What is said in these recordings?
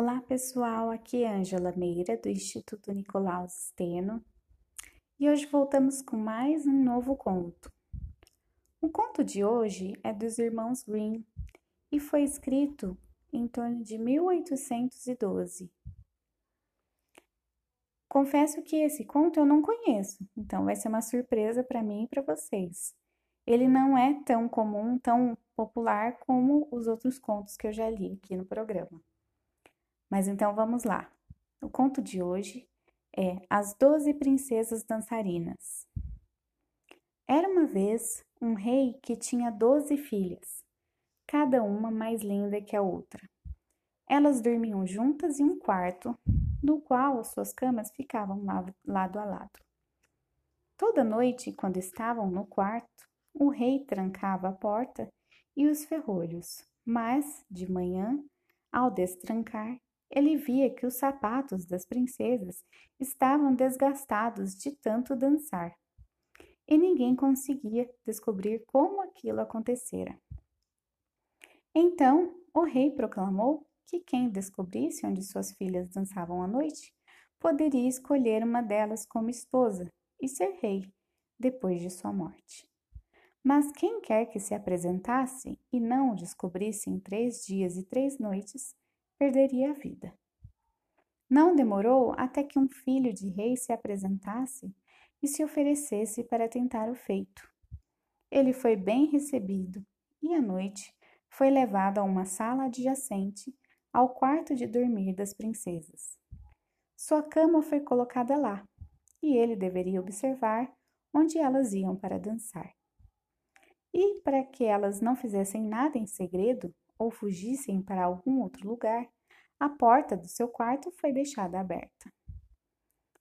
Olá pessoal, aqui é Angela Meira do Instituto Nicolaus Steno e hoje voltamos com mais um novo conto. O conto de hoje é dos irmãos Grimm e foi escrito em torno de 1812. Confesso que esse conto eu não conheço, então vai ser uma surpresa para mim e para vocês. Ele não é tão comum, tão popular como os outros contos que eu já li aqui no programa. Mas então vamos lá. O conto de hoje é As Doze Princesas Dançarinas. Era uma vez um rei que tinha doze filhas, cada uma mais linda que a outra. Elas dormiam juntas em um quarto, no qual suas camas ficavam lado a lado. Toda noite, quando estavam no quarto, o rei trancava a porta e os ferrolhos, mas, de manhã, ao destrancar, ele via que os sapatos das princesas estavam desgastados de tanto dançar, e ninguém conseguia descobrir como aquilo acontecera. Então o rei proclamou que quem descobrisse onde suas filhas dançavam à noite poderia escolher uma delas como esposa e ser rei depois de sua morte. Mas quem quer que se apresentasse e não o descobrisse em três dias e três noites, perderia a vida. Não demorou até que um filho de rei se apresentasse e se oferecesse para tentar o feito. Ele foi bem recebido e à noite foi levado a uma sala adjacente ao quarto de dormir das princesas. Sua cama foi colocada lá e ele deveria observar onde elas iam para dançar. E para que elas não fizessem nada em segredo, ou fugissem para algum outro lugar, a porta do seu quarto foi deixada aberta.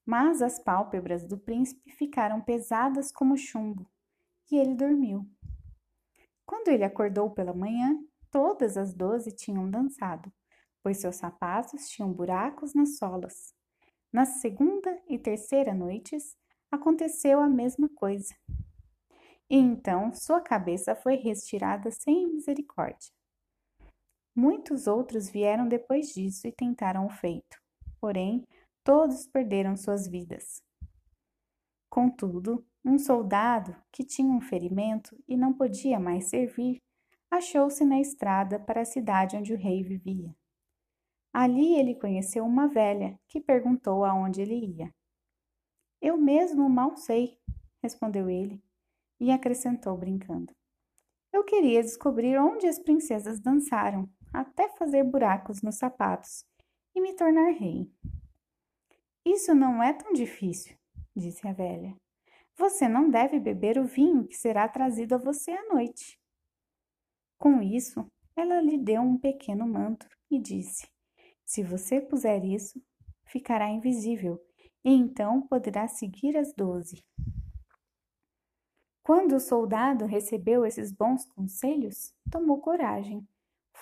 Mas as pálpebras do príncipe ficaram pesadas como chumbo e ele dormiu. Quando ele acordou pela manhã, todas as doze tinham dançado, pois seus sapatos tinham buracos nas solas. Na segunda e terceira noites, aconteceu a mesma coisa. E então sua cabeça foi retirada sem misericórdia. Muitos outros vieram depois disso e tentaram o feito, porém todos perderam suas vidas. Contudo, um soldado que tinha um ferimento e não podia mais servir, achou-se na estrada para a cidade onde o rei vivia. Ali ele conheceu uma velha que perguntou aonde ele ia. Eu mesmo mal sei, respondeu ele, e acrescentou brincando. Eu queria descobrir onde as princesas dançaram até fazer buracos nos sapatos e me tornar rei. Isso não é tão difícil, disse a velha. Você não deve beber o vinho que será trazido a você à noite. Com isso, ela lhe deu um pequeno manto e disse: Se você puser isso, ficará invisível e então poderá seguir as doze. Quando o soldado recebeu esses bons conselhos, tomou coragem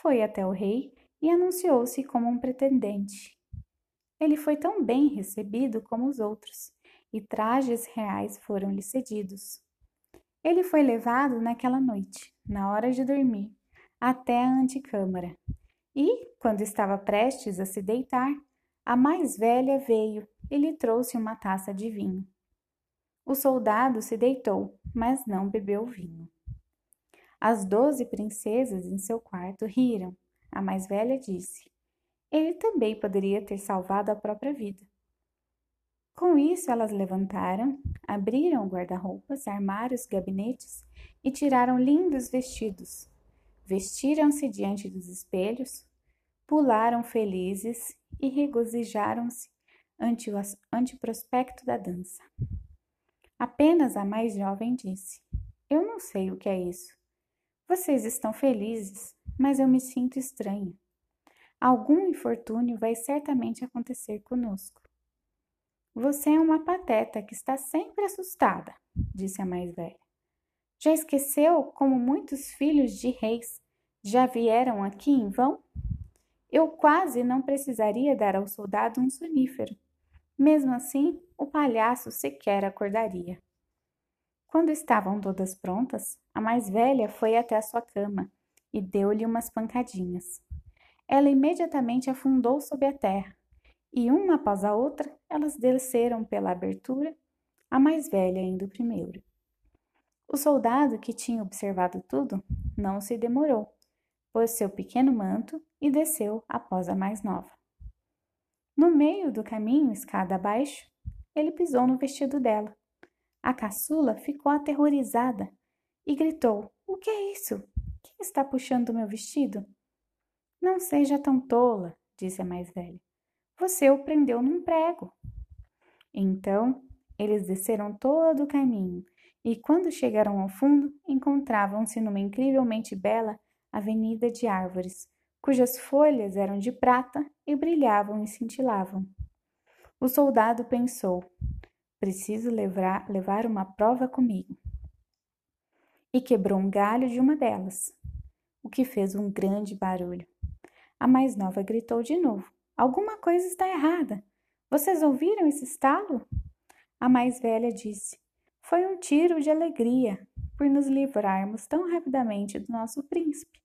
foi até o rei e anunciou-se como um pretendente. Ele foi tão bem recebido como os outros, e trajes reais foram-lhe cedidos. Ele foi levado naquela noite, na hora de dormir, até a antecâmara, e, quando estava prestes a se deitar, a mais velha veio e lhe trouxe uma taça de vinho. O soldado se deitou, mas não bebeu vinho. As doze princesas em seu quarto riram. A mais velha disse: Ele também poderia ter salvado a própria vida. Com isso, elas levantaram, abriram guarda-roupas, armários, gabinetes e tiraram lindos vestidos. Vestiram-se diante dos espelhos, pularam felizes e regozijaram-se ante o, ante prospecto da dança. Apenas a mais jovem disse: Eu não sei o que é isso. Vocês estão felizes, mas eu me sinto estranha. Algum infortúnio vai certamente acontecer conosco. Você é uma pateta que está sempre assustada, disse a mais velha. Já esqueceu como muitos filhos de reis já vieram aqui em vão? Eu quase não precisaria dar ao soldado um sonífero. Mesmo assim, o palhaço sequer acordaria. Quando estavam todas prontas, a mais velha foi até a sua cama e deu-lhe umas pancadinhas. ela imediatamente afundou sob a terra, e uma após a outra, elas desceram pela abertura, a mais velha indo primeiro. O soldado, que tinha observado tudo, não se demorou, pôs seu pequeno manto e desceu após a mais nova. No meio do caminho, escada abaixo, ele pisou no vestido dela. A caçula ficou aterrorizada e gritou: O que é isso? Quem está puxando meu vestido? Não seja tão tola, disse a mais velha. Você o prendeu num prego. Então eles desceram todo o caminho e, quando chegaram ao fundo, encontravam-se numa incrivelmente bela avenida de árvores, cujas folhas eram de prata e brilhavam e cintilavam. O soldado pensou: preciso levar, levar uma prova comigo. E quebrou um galho de uma delas, o que fez um grande barulho. A mais nova gritou de novo: Alguma coisa está errada. Vocês ouviram esse estalo? A mais velha disse: Foi um tiro de alegria por nos livrarmos tão rapidamente do nosso príncipe.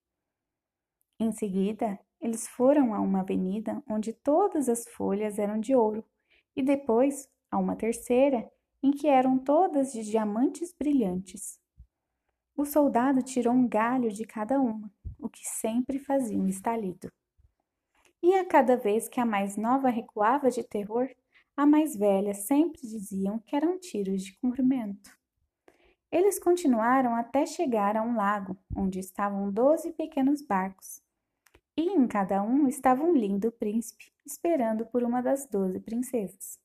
Em seguida, eles foram a uma avenida onde todas as folhas eram de ouro, e depois a uma terceira, em que eram todas de diamantes brilhantes. O soldado tirou um galho de cada uma, o que sempre fazia um estalido. E a cada vez que a mais nova recuava de terror, a mais velha sempre diziam que eram tiros de cumprimento. Eles continuaram até chegar a um lago, onde estavam doze pequenos barcos, e em cada um estava um lindo príncipe, esperando por uma das doze princesas.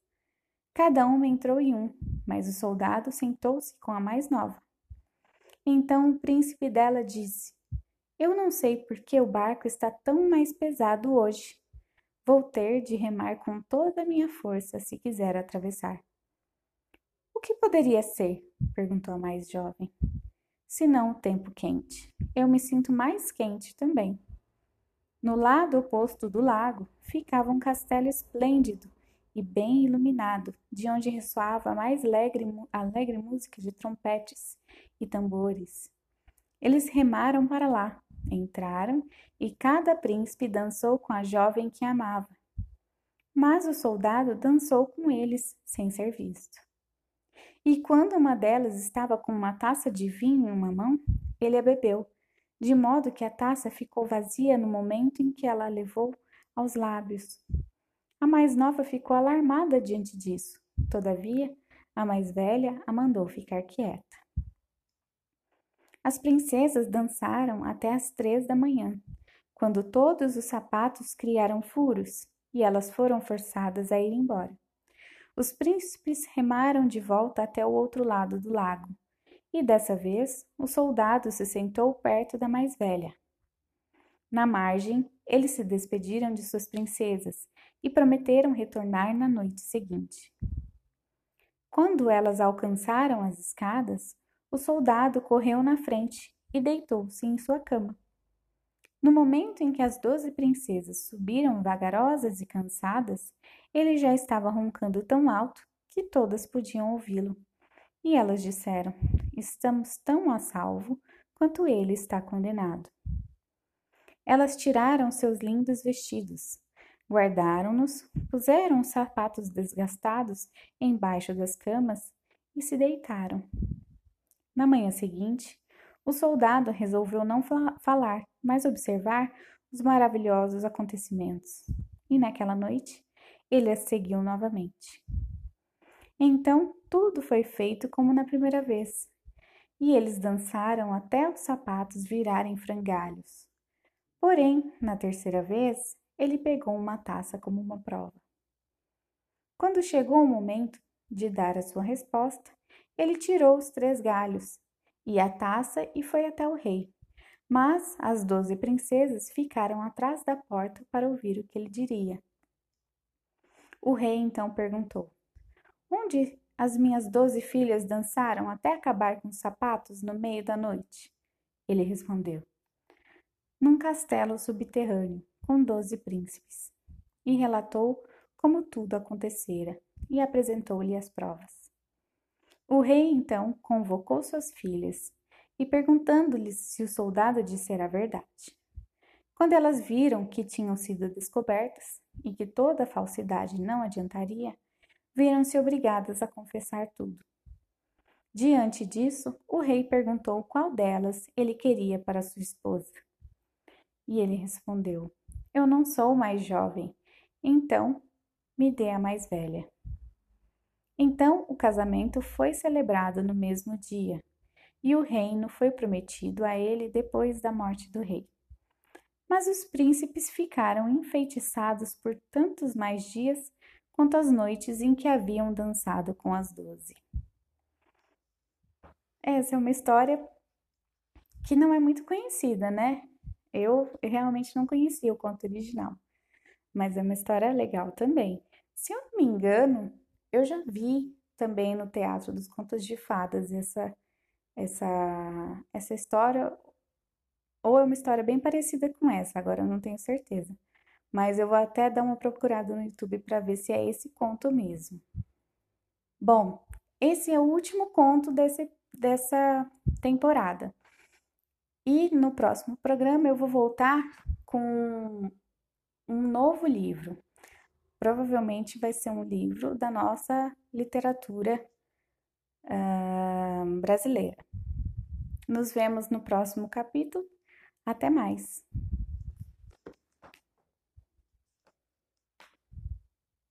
Cada uma entrou em um, mas o soldado sentou-se com a mais nova. Então o príncipe dela disse: eu não sei por que o barco está tão mais pesado hoje. Vou ter de remar com toda a minha força se quiser atravessar. O que poderia ser? perguntou a mais jovem. Se não o tempo quente. Eu me sinto mais quente também. No lado oposto do lago ficava um castelo esplêndido e bem iluminado, de onde ressoava a mais alegre, alegre música de trompetes e tambores. Eles remaram para lá, Entraram e cada príncipe dançou com a jovem que amava. Mas o soldado dançou com eles sem ser visto. E quando uma delas estava com uma taça de vinho em uma mão, ele a bebeu, de modo que a taça ficou vazia no momento em que ela a levou aos lábios. A mais nova ficou alarmada diante disso. Todavia, a mais velha a mandou ficar quieta. As princesas dançaram até as três da manhã, quando todos os sapatos criaram furos e elas foram forçadas a ir embora. Os príncipes remaram de volta até o outro lado do lago, e dessa vez o soldado se sentou perto da mais velha. Na margem, eles se despediram de suas princesas e prometeram retornar na noite seguinte. Quando elas alcançaram as escadas, o soldado correu na frente e deitou-se em sua cama. No momento em que as doze princesas subiram vagarosas e cansadas, ele já estava roncando tão alto que todas podiam ouvi-lo. E elas disseram: Estamos tão a salvo quanto ele está condenado. Elas tiraram seus lindos vestidos, guardaram-nos, puseram os sapatos desgastados embaixo das camas e se deitaram. Na manhã seguinte, o soldado resolveu não falar, mas observar os maravilhosos acontecimentos. E naquela noite, ele as seguiu novamente. Então, tudo foi feito como na primeira vez, e eles dançaram até os sapatos virarem frangalhos. Porém, na terceira vez, ele pegou uma taça como uma prova. Quando chegou o momento de dar a sua resposta, ele tirou os três galhos e a taça e foi até o rei. Mas as doze princesas ficaram atrás da porta para ouvir o que ele diria. O rei então perguntou: Onde as minhas doze filhas dançaram até acabar com os sapatos no meio da noite? Ele respondeu: Num castelo subterrâneo, com doze príncipes. E relatou como tudo acontecera e apresentou-lhe as provas. O rei então convocou suas filhas e perguntando-lhes se o soldado dissera a verdade. Quando elas viram que tinham sido descobertas e que toda a falsidade não adiantaria, viram-se obrigadas a confessar tudo. Diante disso, o rei perguntou qual delas ele queria para sua esposa. E ele respondeu: Eu não sou mais jovem, então me dê a mais velha. Então o casamento foi celebrado no mesmo dia, e o reino foi prometido a ele depois da morte do rei. Mas os príncipes ficaram enfeitiçados por tantos mais dias quanto as noites em que haviam dançado com as doze. Essa é uma história que não é muito conhecida, né? Eu realmente não conhecia o conto original, mas é uma história legal também. Se eu não me engano, eu já vi também no Teatro dos Contos de Fadas essa essa essa história ou é uma história bem parecida com essa, agora eu não tenho certeza. Mas eu vou até dar uma procurada no YouTube para ver se é esse conto mesmo. Bom, esse é o último conto desse, dessa temporada. E no próximo programa eu vou voltar com um novo livro. Provavelmente vai ser um livro da nossa literatura uh, brasileira. Nos vemos no próximo capítulo até mais!